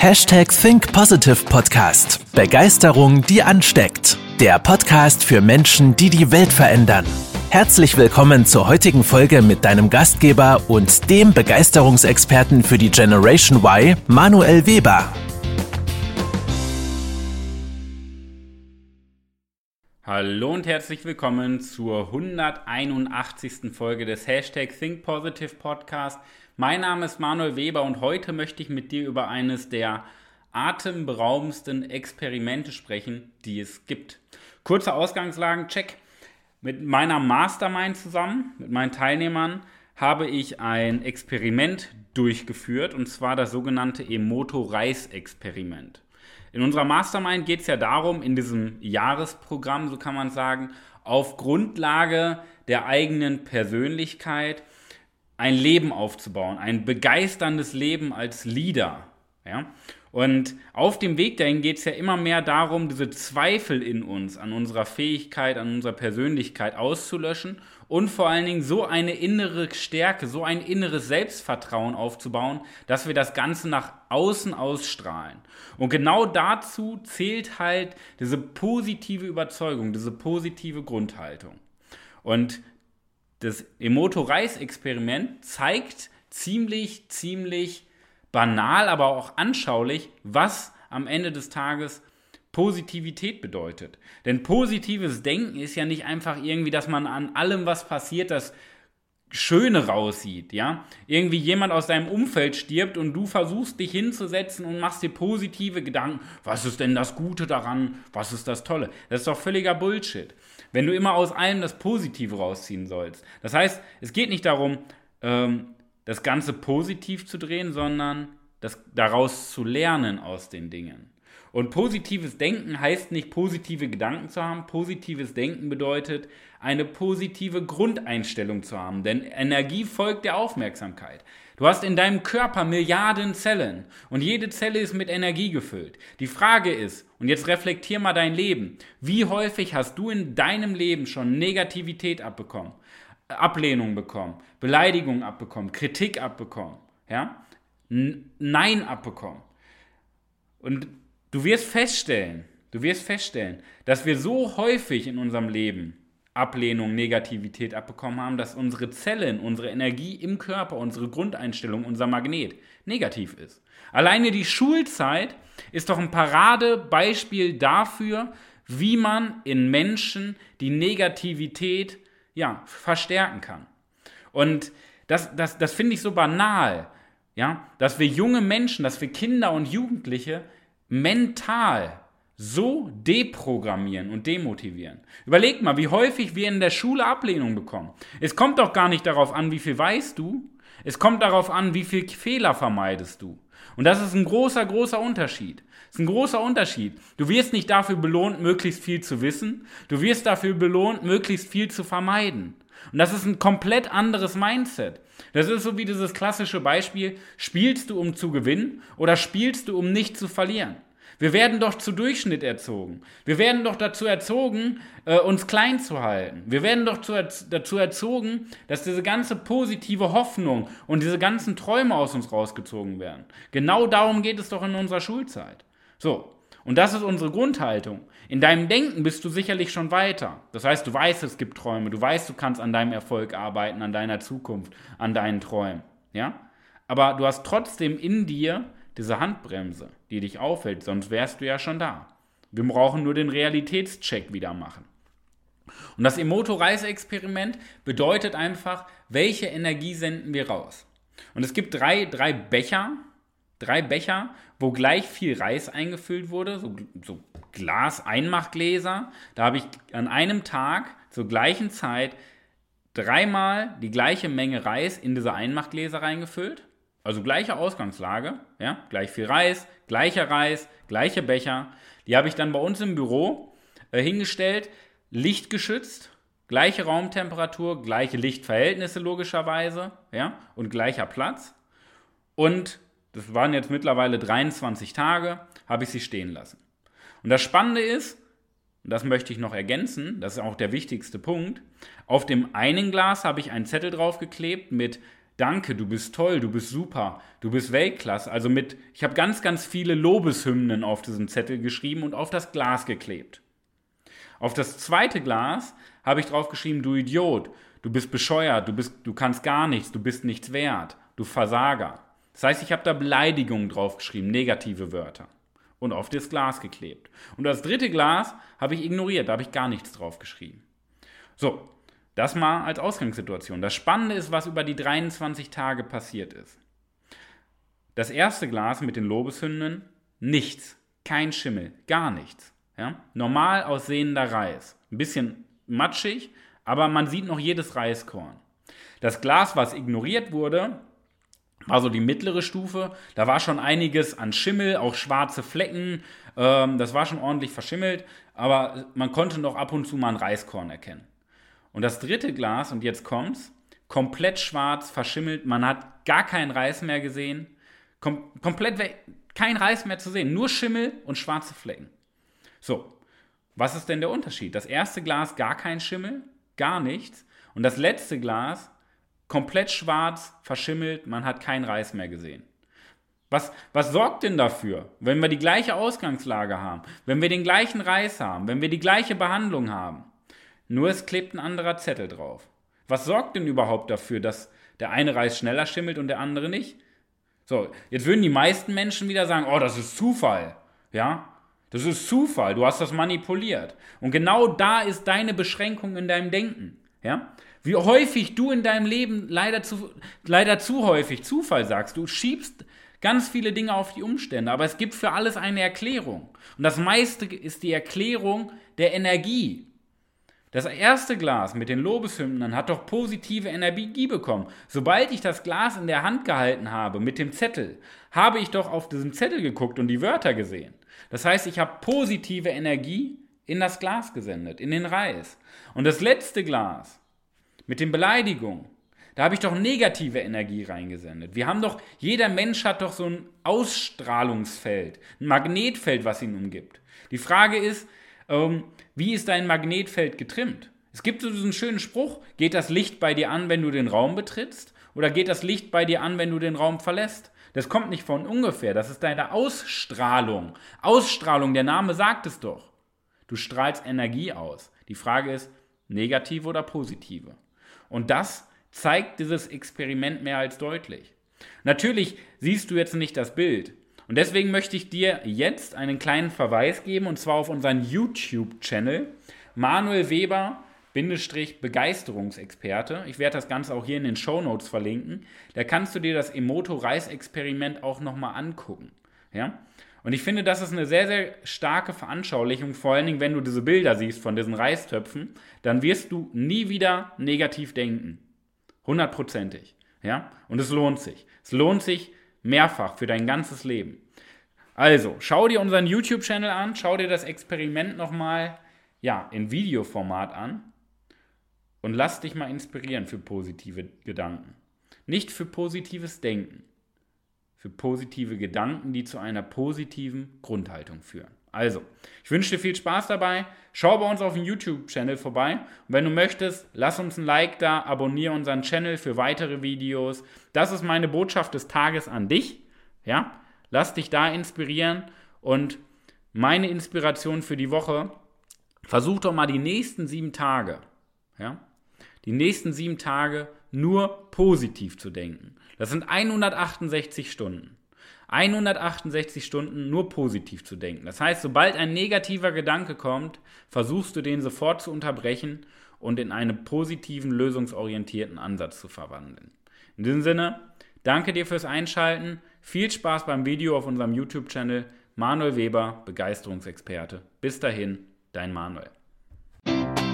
Hashtag Think Positive Podcast. Begeisterung, die ansteckt. Der Podcast für Menschen, die die Welt verändern. Herzlich willkommen zur heutigen Folge mit deinem Gastgeber und dem Begeisterungsexperten für die Generation Y, Manuel Weber. Hallo und herzlich willkommen zur 181. Folge des Hashtag Think Positive Podcast. Mein Name ist Manuel Weber und heute möchte ich mit dir über eines der atemberaubendsten Experimente sprechen, die es gibt. Kurze Ausgangslagen, check. Mit meiner Mastermind zusammen, mit meinen Teilnehmern, habe ich ein Experiment durchgeführt und zwar das sogenannte Emoto-Reis-Experiment. In unserer Mastermind geht es ja darum, in diesem Jahresprogramm, so kann man sagen, auf Grundlage der eigenen Persönlichkeit ein Leben aufzubauen, ein begeisterndes Leben als Leader. Ja? Und auf dem Weg dahin geht es ja immer mehr darum, diese Zweifel in uns, an unserer Fähigkeit, an unserer Persönlichkeit auszulöschen und vor allen Dingen so eine innere Stärke, so ein inneres Selbstvertrauen aufzubauen, dass wir das Ganze nach außen ausstrahlen. Und genau dazu zählt halt diese positive Überzeugung, diese positive Grundhaltung. Und das Emoto-Reis-Experiment zeigt ziemlich, ziemlich banal, aber auch anschaulich, was am Ende des Tages Positivität bedeutet. Denn positives Denken ist ja nicht einfach irgendwie, dass man an allem, was passiert, das Schöne raussieht, ja? Irgendwie jemand aus deinem Umfeld stirbt und du versuchst dich hinzusetzen und machst dir positive Gedanken. Was ist denn das Gute daran? Was ist das Tolle? Das ist doch völliger Bullshit. Wenn du immer aus allem das Positive rausziehen sollst. Das heißt, es geht nicht darum, ähm, das Ganze positiv zu drehen, sondern das, daraus zu lernen aus den Dingen. Und positives Denken heißt nicht positive Gedanken zu haben. Positives Denken bedeutet, eine positive Grundeinstellung zu haben. Denn Energie folgt der Aufmerksamkeit. Du hast in deinem Körper Milliarden Zellen und jede Zelle ist mit Energie gefüllt. Die Frage ist, und jetzt reflektier mal dein Leben, wie häufig hast du in deinem Leben schon Negativität abbekommen, Ablehnung bekommen, Beleidigung abbekommen, Kritik abbekommen, ja? Nein abbekommen. Und Du wirst feststellen, du wirst feststellen, dass wir so häufig in unserem Leben Ablehnung, Negativität abbekommen haben, dass unsere Zellen, unsere Energie im Körper, unsere Grundeinstellung, unser Magnet negativ ist. Alleine die Schulzeit ist doch ein Paradebeispiel dafür, wie man in Menschen die Negativität ja, verstärken kann. Und das, das, das finde ich so banal, ja, dass wir junge Menschen, dass wir Kinder und Jugendliche mental so deprogrammieren und demotivieren. Überleg mal, wie häufig wir in der Schule Ablehnung bekommen. Es kommt doch gar nicht darauf an, wie viel weißt du, es kommt darauf an, wie viel Fehler vermeidest du. Und das ist ein großer, großer Unterschied. Das ist ein großer Unterschied. Du wirst nicht dafür belohnt, möglichst viel zu wissen. Du wirst dafür belohnt, möglichst viel zu vermeiden. Und das ist ein komplett anderes Mindset. Das ist so wie dieses klassische Beispiel, spielst du um zu gewinnen oder spielst du um nicht zu verlieren? Wir werden doch zu Durchschnitt erzogen. Wir werden doch dazu erzogen, äh, uns klein zu halten. Wir werden doch zu, dazu erzogen, dass diese ganze positive Hoffnung und diese ganzen Träume aus uns rausgezogen werden. Genau darum geht es doch in unserer Schulzeit. So, und das ist unsere Grundhaltung. In deinem Denken bist du sicherlich schon weiter. Das heißt, du weißt, es gibt Träume, du weißt, du kannst an deinem Erfolg arbeiten, an deiner Zukunft, an deinen Träumen. Ja? Aber du hast trotzdem in dir diese Handbremse, die dich aufhält, sonst wärst du ja schon da. Wir brauchen nur den Realitätscheck wieder machen. Und das Emoto-Reise-Experiment bedeutet einfach, welche Energie senden wir raus. Und es gibt drei, drei Becher, drei Becher, wo gleich viel Reis eingefüllt wurde, so, so Glas-Einmachgläser. Da habe ich an einem Tag zur gleichen Zeit dreimal die gleiche Menge Reis in diese Einmachgläser reingefüllt. Also gleiche Ausgangslage, ja, gleich viel Reis, gleicher Reis, gleiche Becher. Die habe ich dann bei uns im Büro äh, hingestellt, lichtgeschützt, gleiche Raumtemperatur, gleiche Lichtverhältnisse logischerweise, ja, und gleicher Platz. Und das waren jetzt mittlerweile 23 Tage, habe ich sie stehen lassen. Und das Spannende ist, und das möchte ich noch ergänzen, das ist auch der wichtigste Punkt, auf dem einen Glas habe ich einen Zettel draufgeklebt mit Danke, du bist toll, du bist super, du bist Weltklasse. Also mit, ich habe ganz, ganz viele Lobeshymnen auf diesen Zettel geschrieben und auf das Glas geklebt. Auf das zweite Glas habe ich drauf geschrieben, du Idiot, du bist bescheuert, du, bist, du kannst gar nichts, du bist nichts wert, du Versager. Das heißt, ich habe da Beleidigungen draufgeschrieben, negative Wörter. Und auf das Glas geklebt. Und das dritte Glas habe ich ignoriert, da habe ich gar nichts draufgeschrieben. So, das mal als Ausgangssituation. Das Spannende ist, was über die 23 Tage passiert ist. Das erste Glas mit den Lobeshymnen, nichts, kein Schimmel, gar nichts. Ja? Normal aussehender Reis. Ein bisschen matschig, aber man sieht noch jedes Reiskorn. Das Glas, was ignoriert wurde, war so die mittlere Stufe. Da war schon einiges an Schimmel, auch schwarze Flecken. Ähm, das war schon ordentlich verschimmelt, aber man konnte noch ab und zu mal ein Reiskorn erkennen. Und das dritte Glas, und jetzt kommt's, komplett schwarz, verschimmelt. Man hat gar keinen Reis mehr gesehen. Kom komplett kein Reis mehr zu sehen. Nur Schimmel und schwarze Flecken. So, was ist denn der Unterschied? Das erste Glas gar kein Schimmel, gar nichts. Und das letzte Glas komplett schwarz, verschimmelt, man hat keinen Reis mehr gesehen. Was, was sorgt denn dafür, wenn wir die gleiche Ausgangslage haben, wenn wir den gleichen Reis haben, wenn wir die gleiche Behandlung haben? Nur es klebt ein anderer Zettel drauf. Was sorgt denn überhaupt dafür, dass der eine Reis schneller schimmelt und der andere nicht? So, jetzt würden die meisten Menschen wieder sagen, oh, das ist Zufall. Ja, das ist Zufall, du hast das manipuliert. Und genau da ist deine Beschränkung in deinem Denken. Ja? Wie häufig du in deinem Leben leider zu, leider zu häufig Zufall sagst. Du schiebst ganz viele Dinge auf die Umstände, aber es gibt für alles eine Erklärung. Und das meiste ist die Erklärung der Energie. Das erste Glas mit den Lobeshymnen hat doch positive Energie bekommen. Sobald ich das Glas in der Hand gehalten habe mit dem Zettel, habe ich doch auf diesen Zettel geguckt und die Wörter gesehen. Das heißt, ich habe positive Energie in das Glas gesendet, in den Reis. Und das letzte Glas mit den Beleidigungen, da habe ich doch negative Energie reingesendet. Wir haben doch, jeder Mensch hat doch so ein Ausstrahlungsfeld, ein Magnetfeld, was ihn umgibt. Die Frage ist, ähm, wie ist dein Magnetfeld getrimmt? Es gibt so diesen schönen Spruch, geht das Licht bei dir an, wenn du den Raum betrittst? Oder geht das Licht bei dir an, wenn du den Raum verlässt? Das kommt nicht von ungefähr, das ist deine Ausstrahlung. Ausstrahlung, der Name sagt es doch. Du strahlst Energie aus. Die Frage ist, negative oder positive? Und das zeigt dieses Experiment mehr als deutlich. Natürlich siehst du jetzt nicht das Bild. Und deswegen möchte ich dir jetzt einen kleinen Verweis geben, und zwar auf unseren YouTube-Channel Manuel Weber Begeisterungsexperte. Ich werde das Ganze auch hier in den Show Notes verlinken. Da kannst du dir das Emoto-Reis-Experiment auch nochmal angucken. Ja? Und ich finde, das ist eine sehr, sehr starke Veranschaulichung, vor allen Dingen, wenn du diese Bilder siehst von diesen Reistöpfen, dann wirst du nie wieder negativ denken. Hundertprozentig. Ja? Und es lohnt sich. Es lohnt sich mehrfach für dein ganzes Leben. Also, schau dir unseren YouTube-Channel an, schau dir das Experiment nochmal ja, in Videoformat an und lass dich mal inspirieren für positive Gedanken. Nicht für positives Denken für positive Gedanken, die zu einer positiven Grundhaltung führen. Also, ich wünsche dir viel Spaß dabei. Schau bei uns auf dem YouTube-Channel vorbei. Und wenn du möchtest, lass uns ein Like da, abonniere unseren Channel für weitere Videos. Das ist meine Botschaft des Tages an dich. Ja, lass dich da inspirieren. Und meine Inspiration für die Woche, versuch doch mal die nächsten sieben Tage, ja, die nächsten sieben Tage nur positiv zu denken. Das sind 168 Stunden. 168 Stunden nur positiv zu denken. Das heißt, sobald ein negativer Gedanke kommt, versuchst du den sofort zu unterbrechen und in einen positiven, lösungsorientierten Ansatz zu verwandeln. In diesem Sinne, danke dir fürs Einschalten. Viel Spaß beim Video auf unserem YouTube-Channel. Manuel Weber, Begeisterungsexperte. Bis dahin, dein Manuel.